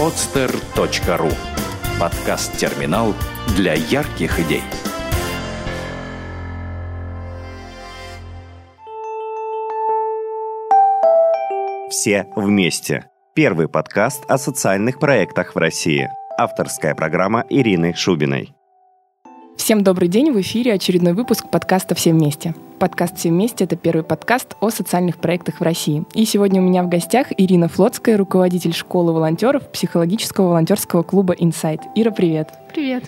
podster.ru Подкаст-терминал для ярких идей. Все вместе. Первый подкаст о социальных проектах в России. Авторская программа Ирины Шубиной. Всем добрый день, в эфире очередной выпуск подкаста «Все вместе». Подкаст «Все вместе» — это первый подкаст о социальных проектах в России. И сегодня у меня в гостях Ирина Флотская, руководитель школы волонтеров психологического волонтерского клуба «Инсайт». Ира, привет. Привет.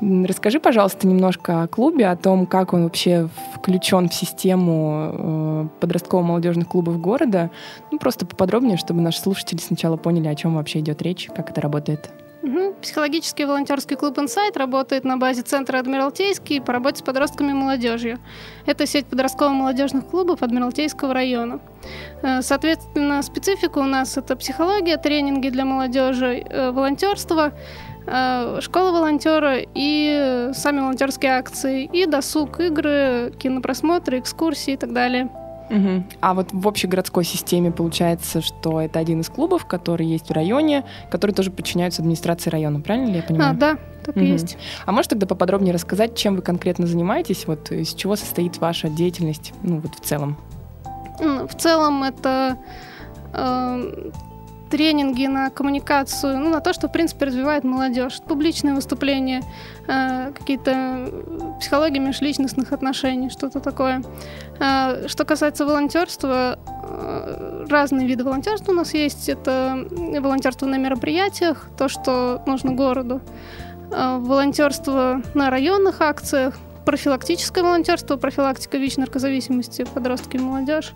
Расскажи, пожалуйста, немножко о клубе, о том, как он вообще включен в систему э, подростково-молодежных клубов города. Ну, просто поподробнее, чтобы наши слушатели сначала поняли, о чем вообще идет речь, как это работает. Психологический волонтерский клуб «Инсайт» работает на базе Центра Адмиралтейский по работе с подростками и молодежью. Это сеть подростково-молодежных клубов Адмиралтейского района. Э, соответственно, специфика у нас это психология, тренинги для молодежи, э, волонтерство, э, школа волонтера и сами волонтерские акции, и досуг, игры, кинопросмотры, экскурсии и так далее. Угу. А вот в общегородской системе получается, что это один из клубов, который есть в районе, который тоже подчиняются администрации района, правильно ли я понимаю? А, да, так угу. и есть. А можешь тогда поподробнее рассказать, чем вы конкретно занимаетесь, вот из чего состоит ваша деятельность, ну вот в целом? В целом это э, тренинги на коммуникацию, ну, на то, что, в принципе, развивает молодежь. Публичные выступления, э, какие-то психологии межличностных отношений, что-то такое. Э, что касается волонтерства, э, разные виды волонтерства у нас есть. Это волонтерство на мероприятиях, то, что нужно городу. Э, волонтерство на районных акциях, профилактическое волонтерство, профилактика ВИЧ-наркозависимости, подростки и молодежь.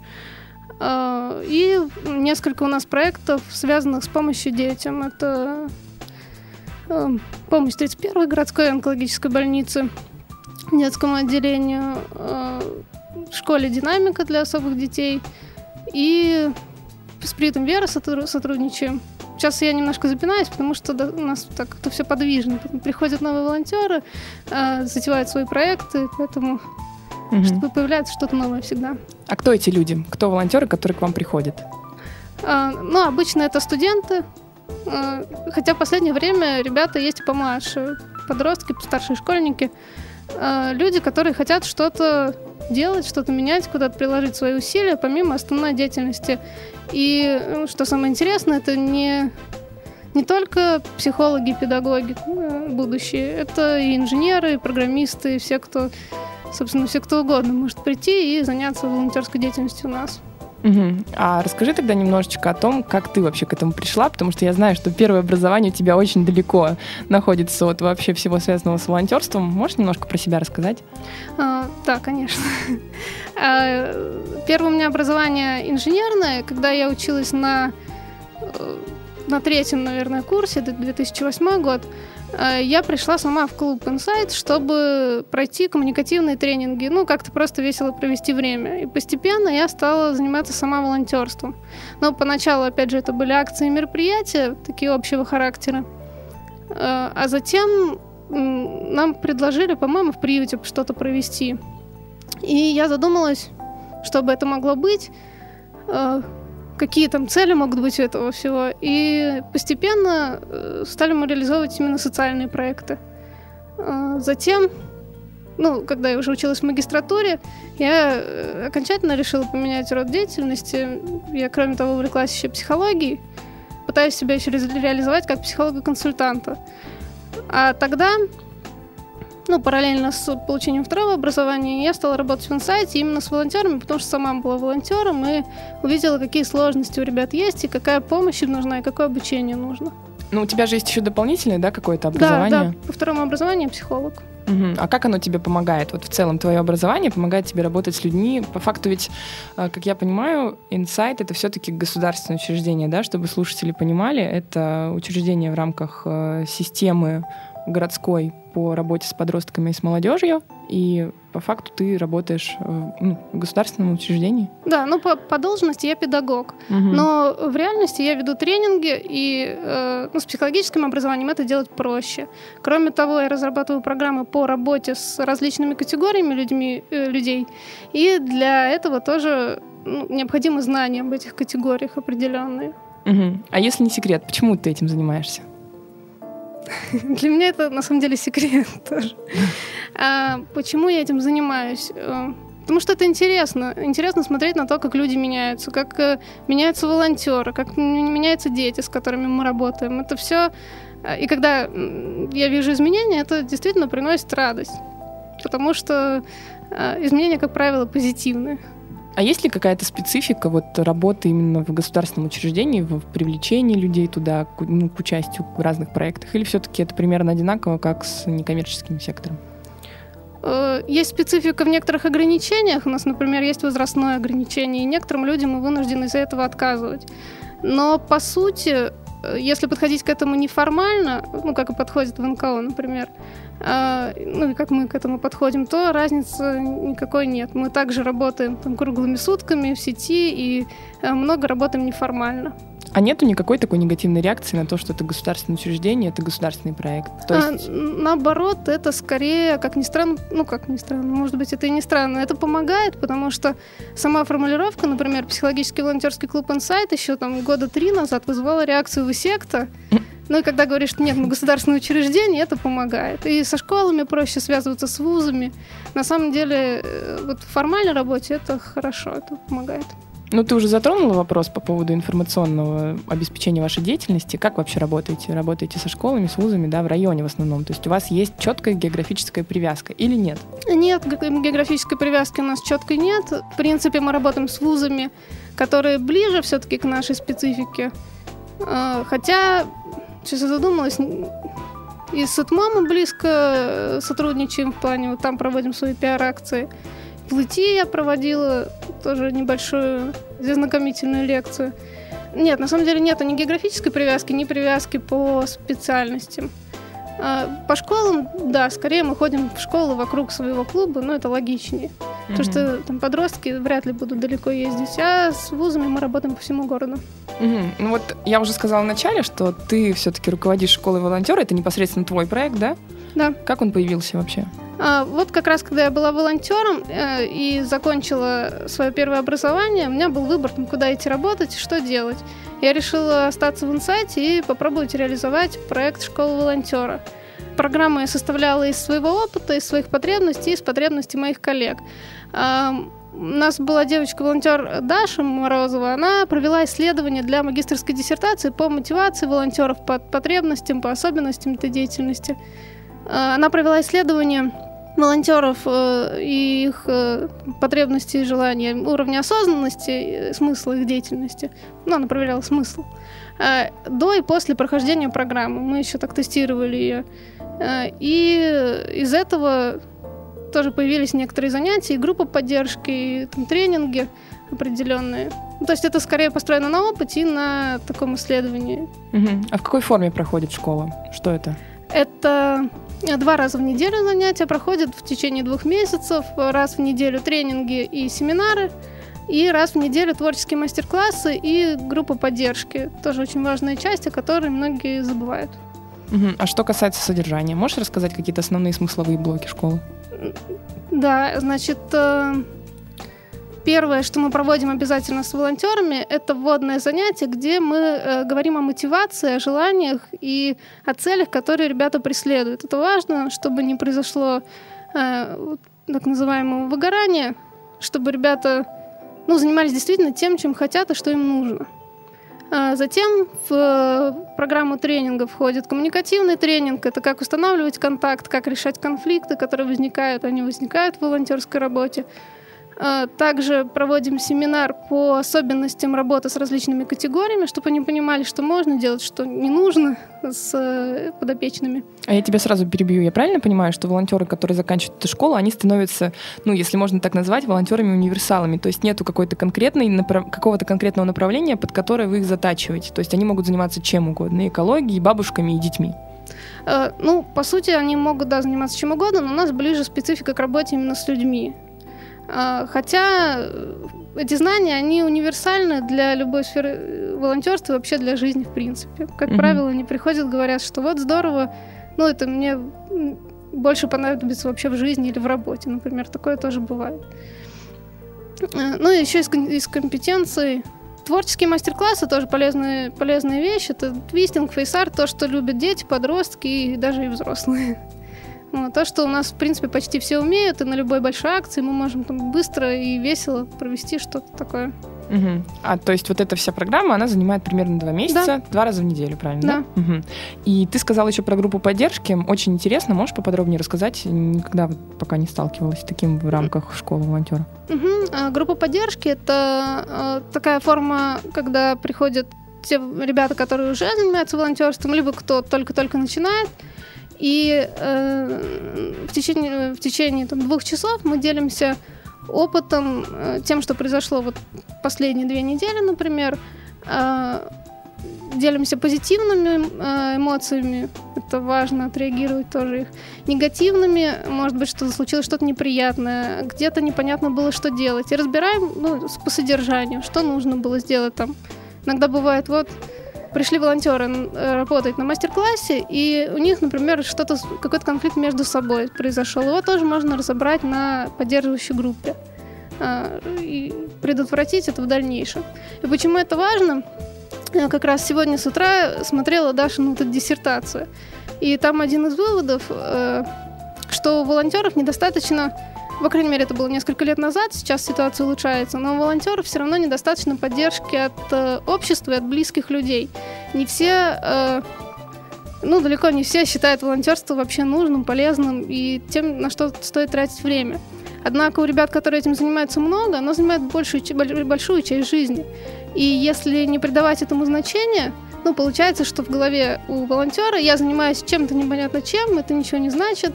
А, и несколько у нас проектов, связанных с помощью детям. Это а, помощь 31-й городской онкологической больницы, детскому отделению, а, школе «Динамика» для особых детей и с Притом Вера сотрудничаем. Сейчас я немножко запинаюсь, потому что у нас так это все подвижно. Приходят новые волонтеры, затевают свои проекты, поэтому угу. чтобы появляется что-то новое всегда. А кто эти люди? Кто волонтеры, которые к вам приходят? А, ну, обычно это студенты, а, хотя в последнее время ребята есть помладше, подростки, старшие школьники, а, люди, которые хотят что-то делать, что-то менять, куда-то приложить свои усилия, помимо основной деятельности. И ну, что самое интересное, это не не только психологи, педагоги э, будущие, это и инженеры, и программисты, и все, кто собственно, все кто угодно может прийти и заняться волонтерской деятельностью у нас. Угу. А расскажи тогда немножечко о том, как ты вообще к этому пришла, потому что я знаю, что первое образование у тебя очень далеко находится от вообще всего связанного с волонтерством. Можешь немножко про себя рассказать? А, да, конечно. А, первое у меня образование инженерное, когда я училась на, э, на третьем, наверное, курсе, это 2008 год. Э, я пришла сама в клуб Insight, чтобы пройти коммуникативные тренинги, ну, как-то просто весело провести время. И постепенно я стала заниматься сама волонтерством. Но поначалу, опять же, это были акции и мероприятия, такие общего характера. Э, а затем нам предложили, по-моему, в приюте что-то провести. И я задумалась, что бы это могло быть, э, какие там цели могут быть у этого всего. И постепенно э, стали мы реализовывать именно социальные проекты. А, затем, ну, когда я уже училась в магистратуре, я э, окончательно решила поменять род деятельности. Я, кроме того, увлеклась еще психологией. Пытаюсь себя еще реализовать как психолога-консультанта. А тогда ну, параллельно с получением второго образования, я стала работать в инсайте именно с волонтерами, потому что сама была волонтером и увидела, какие сложности у ребят есть, и какая помощь им нужна, и какое обучение нужно. Ну, у тебя же есть еще дополнительное, да, какое-то образование? Да, да, по второму образованию психолог. Угу. А как оно тебе помогает? Вот в целом твое образование помогает тебе работать с людьми. По факту ведь, э, как я понимаю, инсайт это все-таки государственное учреждение, да, чтобы слушатели понимали, это учреждение в рамках э, системы городской по работе с подростками и с молодежью, и по факту ты работаешь в, ну, в государственном учреждении. Да, ну по, по должности я педагог, угу. но в реальности я веду тренинги, и э, ну, с психологическим образованием это делать проще. Кроме того, я разрабатываю программы по работе с различными категориями людьми, э, людей, и для этого тоже ну, необходимы знания об этих категориях определенные. Угу. А если не секрет, почему ты этим занимаешься? Для меня это на самом деле секрет тоже. А, почему я этим занимаюсь? Э, потому что это интересно. Интересно смотреть на то, как люди меняются, как э, меняются волонтеры, как меняются дети, с которыми мы работаем. Это все. Э, и когда я вижу изменения, это действительно приносит радость. Потому что изменения, как правило, позитивные. А есть ли какая-то специфика вот работы именно в государственном учреждении, в привлечении людей туда, к, ну, к участию в разных проектах? Или все-таки это примерно одинаково, как с некоммерческим сектором? Э, есть специфика в некоторых ограничениях. У нас, например, есть возрастное ограничение, и некоторым людям мы вынуждены из-за этого отказывать. Но, по сути, если подходить к этому неформально, ну, как и подходит в НКО, например, а, ну и как мы к этому подходим, то разницы никакой нет. Мы также работаем там, круглыми сутками в сети и э, много работаем неформально. А нету никакой такой негативной реакции на то, что это государственное учреждение, это государственный проект? То а, есть... наоборот, это скорее, как ни странно, ну как ни странно, может быть, это и не странно, это помогает, потому что сама формулировка, например, психологический волонтерский клуб Insight еще там года три назад вызвала реакцию Высекта, ну и когда говоришь, что нет, мы государственное учреждение, это помогает. И со школами проще связываться с вузами. На самом деле, э, вот в формальной работе это хорошо, это помогает. Ну, ты уже затронула вопрос по поводу информационного обеспечения вашей деятельности. Как вообще работаете? Работаете со школами, с вузами, да, в районе в основном? То есть у вас есть четкая географическая привязка или нет? Нет, географической привязки у нас четкой нет. В принципе, мы работаем с вузами, которые ближе все-таки к нашей специфике. А, хотя Сейчас я задумалась, и с ИТМО мы близко э, сотрудничаем в плане, вот там проводим свои пиар-акции. В ЛИТИ я проводила тоже небольшую знакомительную лекцию. Нет, на самом деле нет ни географической привязки, ни привязки по специальностям. А, по школам, да, скорее мы ходим в школу вокруг своего клуба, но это логичнее. Mm-hmm. Потому что там подростки вряд ли будут далеко ездить, а с вузами мы работаем по всему городу. Mm-hmm. Ну вот я уже сказала вначале, что ты все-таки руководишь школой волонтера, это непосредственно твой проект, да? Да. Как он появился вообще? А, вот как раз, когда я была волонтером э, и закончила свое первое образование, у меня был выбор, куда идти работать и что делать. Я решила остаться в инсайте и попробовать реализовать проект «Школа волонтера». Программу я составляла из своего опыта, из своих потребностей, из потребностей моих коллег. А, у нас была девочка-волонтер Даша Морозова. Она провела исследование для магистрской диссертации по мотивации волонтеров, по потребностям, по особенностям этой деятельности. А, она провела исследование волонтеров э, и их э, потребностей и желания, уровня осознанности, смысла их деятельности. Ну, она проверяла смысл. Э, до и после прохождения программы. Мы еще так тестировали ее. И из этого тоже появились некоторые занятия, и группа поддержки, и там, тренинги определенные. Ну, то есть это скорее построено на опыте и на таком исследовании. Угу. А в какой форме проходит школа? Что это? Это Два раза в неделю занятия проходят в течение двух месяцев, раз в неделю тренинги и семинары, и раз в неделю творческие мастер-классы и группа поддержки. Тоже очень важная часть, о которой многие забывают. Угу. А что касается содержания, можешь рассказать какие-то основные смысловые блоки школы? Да, значит, э, Первое, что мы проводим обязательно с волонтерами, это вводное занятие, где мы э, говорим о мотивации, о желаниях и о целях, которые ребята преследуют. Это важно, чтобы не произошло э, так называемого выгорания, чтобы ребята ну, занимались действительно тем, чем хотят и что им нужно. А затем в программу тренинга входит коммуникативный тренинг. Это как устанавливать контакт, как решать конфликты, которые возникают. Они возникают в волонтерской работе. А, также проводим семинар по особенностям работы с различными категориями, чтобы они понимали, что можно делать, что не нужно с э, подопечными. А я тебя сразу перебью. Я правильно понимаю, что волонтеры, которые заканчивают эту школу, они становятся, ну, если можно так назвать, волонтерами-универсалами. То есть нету какой-то конкретной, направ... какого-то конкретного направления, под которое вы их затачиваете. То есть они могут заниматься чем угодно, и экологией, и бабушками, и детьми. Э, ну, по сути, они могут, да, заниматься чем угодно, но у нас ближе специфика к работе именно с людьми. А, хотя э, эти знания, они универсальны для любой сферы э, волонтерства и вообще для жизни в принципе. Как mm-hmm. правило, они приходят, говорят, что вот здорово, ну это мне больше понадобится вообще в жизни или в работе, например, такое тоже бывает. Э, ну и еще из, из компетенций творческие мастер-классы тоже полезные, полезная вещь. Это твистинг, фейсарт, то, что любят дети, подростки и даже и взрослые. Вот, то, что у нас, в принципе, почти все умеют, и на любой большой акции мы можем там быстро и весело провести что-то такое. Угу. А то есть вот эта вся программа, она занимает примерно два месяца, Да. два раза в неделю, правильно? Да. Мгм. И ты сказала еще про группу поддержки. Очень интересно, можешь поподробнее рассказать? Никогда вот пока не сталкивалась с таким в рамках школы волонтера. Мгм. А Группа поддержки это э, такая форма, когда приходят те ребята, которые уже занимаются волонтерством, либо кто только-только начинает. И э, в течение, в течение там, двух часов мы делимся опытом, э, тем, что произошло вот последние две недели, например. Э, делимся позитивными э, эмоциями, это важно, отреагировать тоже их негативными, может быть, что случилось что-то неприятное, где-то непонятно было, что делать. И разбираем ну, по содержанию, что нужно было сделать там. Иногда бывает, вот, пришли волонтеры э, работать на мастер-классе, и у них, например, что-то, какой-то конфликт между собой произошел. Его тоже можно разобрать на поддерживающей группе а, и предотвратить это в дальнейшем. И почему это важно? Я как раз сегодня с утра смотрела Дашину вот эту диссертацию. И там один из выводов, э, что у волонтеров недостаточно, по крайней мере, это было несколько лет назад, сейчас ситуация улучшается, но у волонтеров все равно недостаточно поддержки от э, общества и от близких людей. Не все, э, ну, далеко не все считают волонтерство вообще нужным, полезным и тем, на что стоит тратить время. Однако у ребят, которые этим занимаются много, оно занимает большую, большую часть жизни. И если не придавать этому значения, ну, получается, что в голове у волонтера я занимаюсь чем-то непонятно чем, это ничего не значит,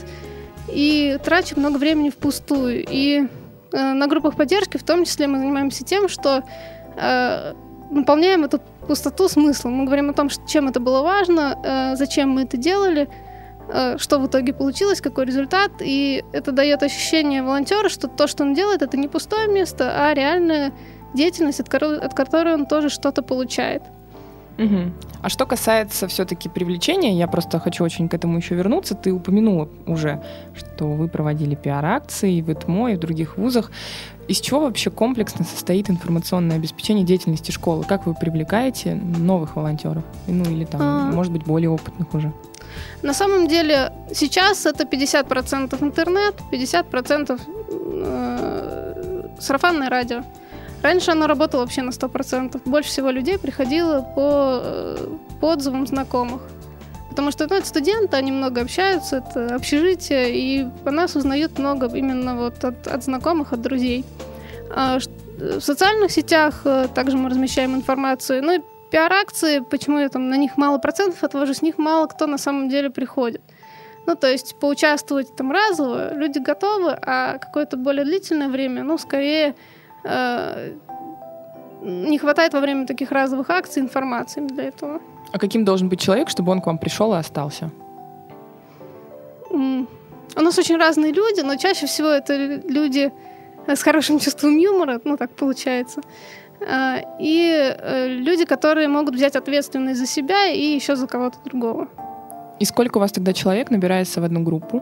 и трачу много времени впустую. И э, на группах поддержки в том числе мы занимаемся тем, что э, наполняем эту пустоту смыслом. Мы говорим о том, чем это было важно, э, зачем мы это делали, э, что в итоге получилось, какой результат. И это дает ощущение волонтера, что то, что он делает, это не пустое место, а реальная деятельность, от которой он тоже что-то получает. Мгм. А что касается все-таки привлечения, я просто хочу очень к этому еще вернуться. Ты упомянула уже, что вы проводили пиар-акции и в ИТМО, и в других вузах. Из чего вообще комплексно состоит информационное обеспечение деятельности школы? Как вы привлекаете новых волонтеров? Ну или там, А. может быть, более опытных уже? На самом деле сейчас это 50% интернет, 50% э, сарафанное радио. Раньше оно работало вообще на 100%. Больше всего людей приходило по, э, по отзывам знакомых. Потому что ну, это студенты, они много общаются, это общежитие, и по нас узнают много именно вот от, от знакомых, от друзей. А ш- в социальных сетях э, также мы размещаем информацию. Ну и пиар-акции, почему я там на них мало процентов отвожу, с них мало кто на самом деле приходит. Ну, то есть поучаствовать там разово люди готовы, а какое-то более длительное время, ну, скорее э, не хватает во время таких разовых акций информации для этого. А каким должен быть человек, чтобы он к вам пришел и остался? У нас очень разные люди, но чаще всего это люди э, с хорошим чувством юмора, ну так получается. А, И э, люди, которые могут взять ответственность за себя и еще за кого-то другого. И сколько у вас тогда человек набирается в одну группу?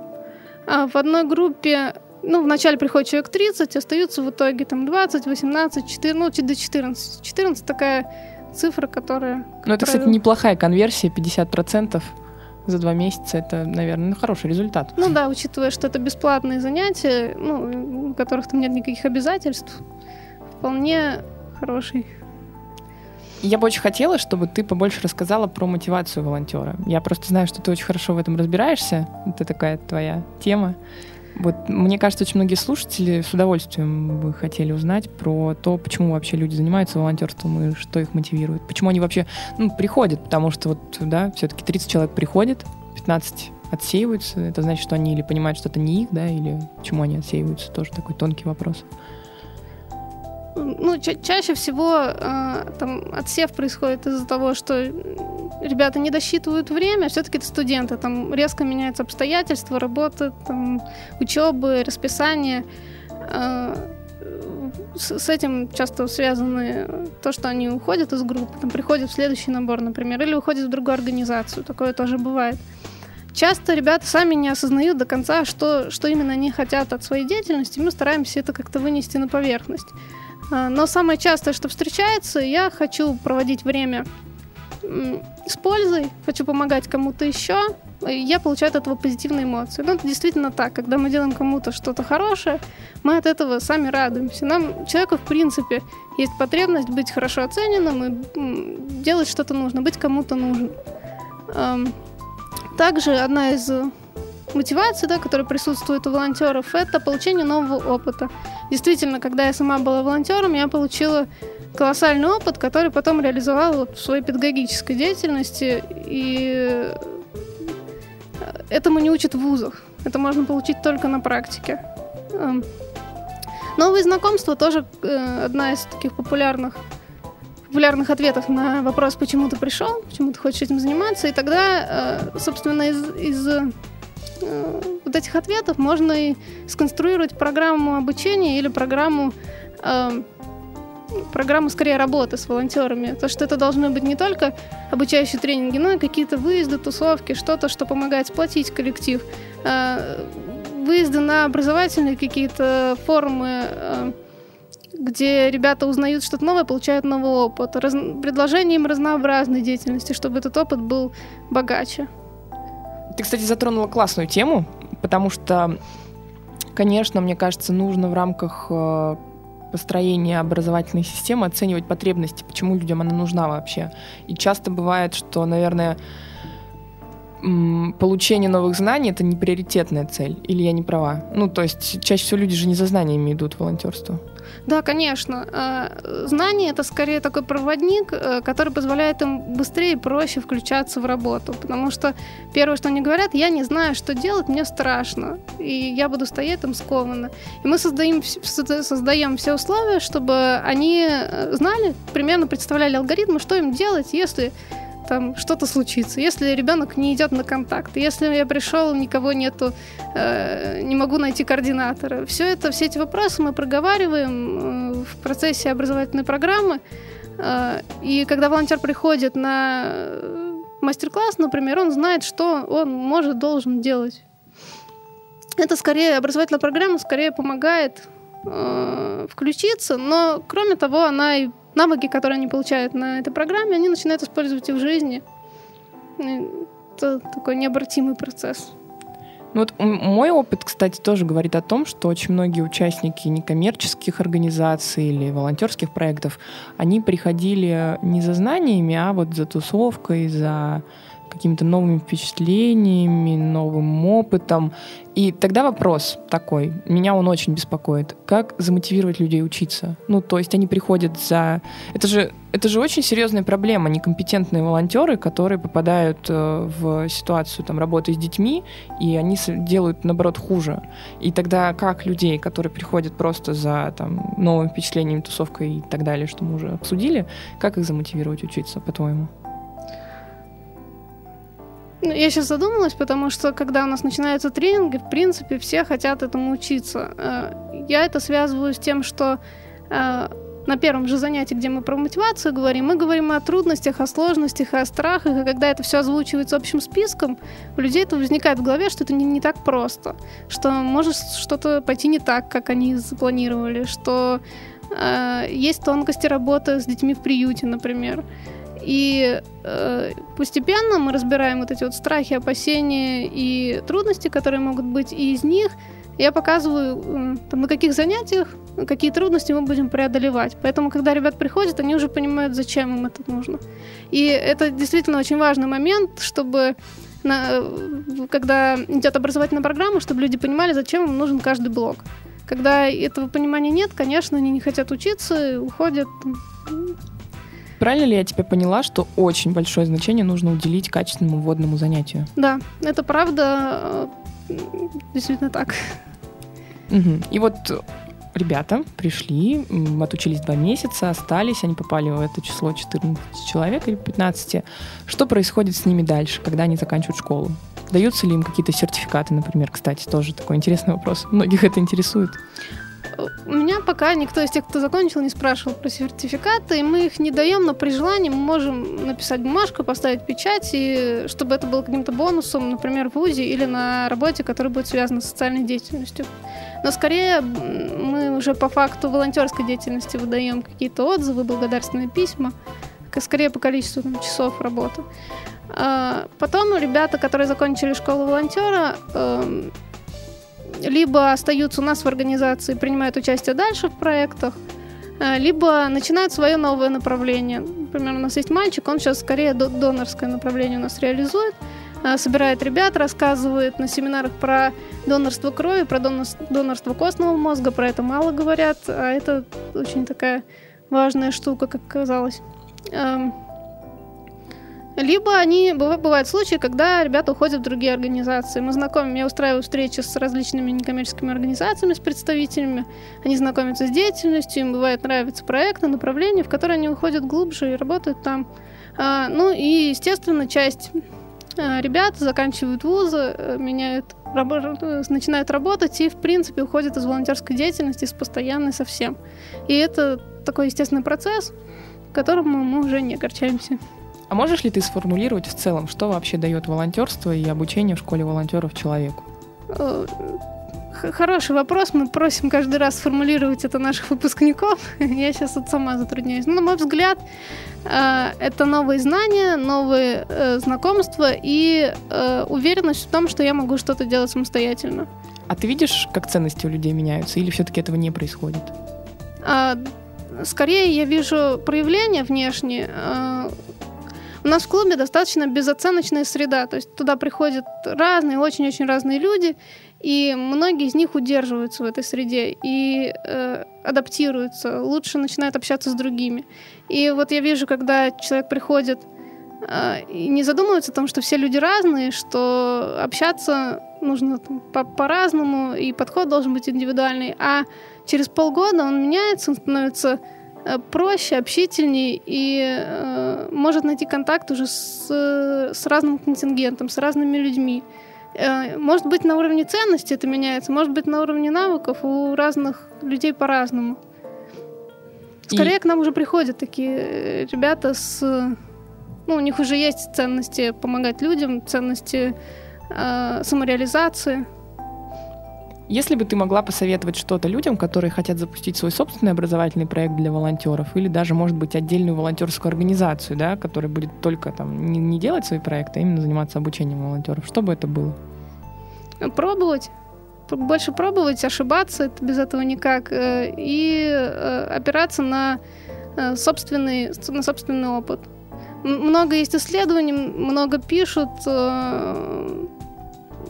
А в одной группе, ну, вначале приходит человек 30, остаются в итоге там 20, 18, 14, ну, до 14. 14 такая цифра, которая... Ну, это, кстати, правило- неплохая конверсия, 50% за два месяца. Это, наверное, хороший результат. Ну да, учитывая, что это бесплатные занятия, ну, у которых там нет никаких обязательств, вполне хороший. Я бы очень хотела, чтобы ты побольше рассказала про мотивацию волонтера. Я просто знаю, что ты очень хорошо в этом разбираешься. Это такая твоя тема. Вот мне кажется, очень многие слушатели с удовольствием бы хотели узнать про то, почему вообще люди занимаются волонтерством и что их мотивирует. Почему они вообще ну, приходят, потому что вот, да, все-таки 30 человек приходит, 15 отсеиваются. Это значит, что они или понимают, что это не их, да, или почему они отсеиваются, тоже такой тонкий вопрос. Ну, ча- чаще всего э, там отсев происходит из-за того, что ребята не досчитывают время, все-таки это студенты, там резко меняются обстоятельства, работы, там, учебы, расписание. Э, с этим часто связаны то, что они уходят из группы, там приходят в следующий набор, например, или уходят в другую организацию, такое тоже бывает. Часто ребята сами не осознают до конца, что, что именно они хотят от своей деятельности, мы стараемся это как-то вынести на поверхность. А, но самое частое, что встречается, я хочу проводить время с пользой, хочу помогать кому-то еще, я получаю от этого позитивные эмоции. Ну, это действительно так. Когда мы делаем кому-то что-то хорошее, мы от этого сами радуемся. Нам, человеку, в принципе, есть потребность быть хорошо оцененным и делать что-то нужно, быть кому-то нужен. Также одна из мотиваций, да, которая присутствует у волонтеров, это получение нового опыта. Действительно, когда я сама была волонтером, я получила колоссальный опыт, который потом реализовала в своей педагогической деятельности. И этому не учат в вузах. Это можно получить только на практике. Эм, новые знакомства тоже э, одна из таких популярных популярных ответов на вопрос, почему ты пришел, почему ты хочешь этим заниматься. И тогда, э, собственно, из, из э, вот этих ответов можно и сконструировать программу обучения или программу эм, программу скорее работы с волонтерами. То, что это должны быть не только обучающие тренинги, но и какие-то выезды, тусовки, что-то, что помогает сплотить коллектив. А, выезды на образовательные какие-то формы, а, где ребята узнают что-то новое, получают новый опыт. Раз... Предложение им разнообразной деятельности, чтобы этот опыт был богаче. Ты, кстати, затронула классную тему, потому что, конечно, мне кажется, нужно в рамках э, построения образовательной системы оценивать потребности, почему людям она нужна вообще. И часто бывает, что, наверное, получение новых знаний это не приоритетная цель, или я не права? Ну, то есть чаще всего люди же не за знаниями идут в волонтерство. Да, конечно. А, знание это скорее такой проводник, э, который позволяет им быстрее и проще включаться в работу. Потому что первое, что они говорят, я не знаю, что делать, мне страшно. И я буду стоять там скованно. И мы создаем, создаем все условия, чтобы они э, знали, примерно представляли алгоритмы, что им делать, если там что-то случится, если ребенок не идет на контакт, если я пришел, никого нету, э, не могу найти координатора. Все это, все эти вопросы мы проговариваем э, в процессе образовательной программы. Э, и когда волонтер приходит на мастер-класс, например, он знает, что он может, должен делать. Это скорее, образовательная программа скорее помогает э, включиться, но кроме того, она и навыки, которые они получают на этой программе, они начинают использовать и в жизни. Это такой необратимый процесс. Ну вот мой опыт, кстати, тоже говорит о том, что очень многие участники некоммерческих организаций или волонтерских проектов, они приходили не за знаниями, а вот за тусовкой, за какими-то новыми впечатлениями, новым опытом. И тогда вопрос такой, меня он очень беспокоит. Как замотивировать людей учиться? Ну, то есть они приходят за... Это же, это же очень серьезная проблема. Некомпетентные волонтеры, которые попадают э, в ситуацию там, работы с детьми, и они делают, наоборот, хуже. И тогда как людей, которые приходят просто за там, новым впечатлением, тусовкой и так далее, что мы уже обсудили, как их замотивировать учиться, по-твоему? Ну, я сейчас задумалась, потому что когда у нас начинаются тренинги, в принципе, все хотят этому учиться. Э, я это связываю с тем, что э, на первом же занятии, где мы про мотивацию говорим, мы говорим о трудностях, о сложностях, о страхах, и когда это все озвучивается общим списком, у людей это возникает в голове, что это не, не так просто, что может что-то пойти не так, как они запланировали, что э, есть тонкости работы с детьми в приюте, например. И э, постепенно мы разбираем вот эти вот страхи, опасения и трудности, которые могут быть, и из них я показываю, э, там, на каких занятиях, какие трудности мы будем преодолевать. Поэтому, когда ребят приходят, они уже понимают, зачем им это нужно. И это действительно очень важный момент, чтобы на, когда идет образовательная программа, чтобы люди понимали, зачем им нужен каждый блок. Когда этого понимания нет, конечно, они не хотят учиться, уходят, Правильно ли я тебя поняла, что очень большое значение нужно уделить качественному водному занятию? Да, это правда э, действительно так. Угу. И вот ребята пришли, отучились два месяца, остались, они попали в это число 14 человек или 15. Что происходит с ними дальше, когда они заканчивают школу? Даются ли им какие-то сертификаты, например, кстати, тоже такой интересный вопрос. Многих это интересует. Пока никто из тех, кто закончил, не спрашивал про сертификаты, и мы их не даем, но при желании мы можем написать бумажку, поставить печать, и чтобы это было каким-то бонусом, например, в ВУЗе или на работе, которая будет связана с социальной деятельностью. Но скорее мы уже по факту волонтерской деятельности выдаем какие-то отзывы, благодарственные письма, скорее по количеству там, часов работы. А потом ребята, которые закончили школу волонтера, эм, либо остаются у нас в организации, принимают участие дальше в проектах, э, либо начинают свое новое направление. Например, у нас есть мальчик, он сейчас скорее донорское направление у нас реализует, э, собирает ребят, рассказывает на семинарах про донорство крови, про донорство костного мозга, про это мало говорят, а это очень такая важная штука, как казалось. Либо они, бывают случаи, когда ребята уходят в другие организации. Мы знакомим, я устраиваю встречи с различными некоммерческими организациями, с представителями. Они знакомятся с деятельностью, им бывает нравятся проекты, направления, в которые они уходят глубже и работают там. А, ну и, естественно, часть а, ребят заканчивают вузы, э, меняют, начинают работать и, в принципе, уходят из волонтерской деятельности с постоянной совсем. И это такой естественный процесс, которому мы уже не огорчаемся. А можешь ли ты сформулировать в целом, что вообще дает волонтерство и обучение в школе волонтеров человеку? Э, хороший вопрос. Мы просим каждый раз сформулировать это наших выпускников. Я сейчас вот сама затрудняюсь. Но, на мой взгляд, э, это новые знания, новые э, знакомства и уверенность в том, что я могу что-то делать самостоятельно. А ты видишь, как ценности у людей меняются, или все-таки этого не происходит? А, скорее я вижу проявления внешние. У нас в клубе достаточно безоценочная среда, то есть туда приходят разные, очень-очень разные люди, и многие из них удерживаются в этой среде и э, адаптируются, лучше начинают общаться с другими. И вот я вижу, когда человек приходит э, и не задумывается о том, что все люди разные, что общаться нужно по- по-разному, и подход должен быть индивидуальный, а через полгода он меняется, он становится проще, общительнее и э, может найти контакт уже с, с разным контингентом, с разными людьми. Э, может быть, на уровне ценностей это меняется, может быть, на уровне навыков у разных людей по-разному. Скорее и... к нам уже приходят такие э, ребята с... Ну, у них уже есть ценности помогать людям, ценности э, самореализации. Если бы ты могла посоветовать что-то людям, которые хотят запустить свой собственный образовательный проект для волонтеров, или даже, может быть, отдельную волонтерскую организацию, да, которая будет только там не, не делать свои проекты, а именно заниматься обучением волонтеров, что бы это было? Пробовать больше пробовать, ошибаться, это без этого никак, э, и э, опираться на э, собственный, на собственный опыт. Много есть исследований, много пишут,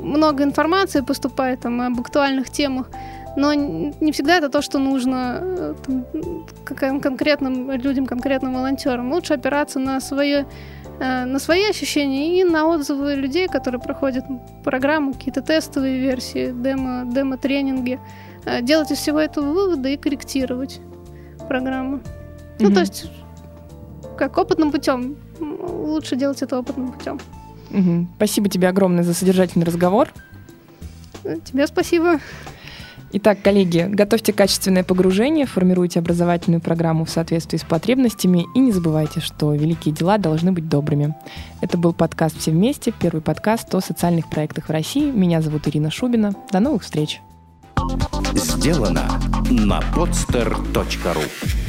много информации поступает там, об актуальных темах, но не всегда это то, что нужно э, там, конкретным людям, конкретным волонтерам. Лучше опираться на свои, э, на свои ощущения и на отзывы людей, которые проходят программу, какие-то тестовые версии, демо, демо-тренинги. Э, делать из всего этого выводы и корректировать программу. Mm-hmm. Ну, то есть, как опытным путем. Лучше делать это опытным путем. Угу. Спасибо тебе огромное за содержательный разговор. Тебе спасибо. Итак, коллеги, готовьте качественное погружение, формируйте образовательную программу в соответствии с потребностями и не забывайте, что великие дела должны быть добрыми. Это был подкаст «Все вместе», первый подкаст о социальных проектах в России. Меня зовут Ирина Шубина. До новых встреч. Сделано на podster.ru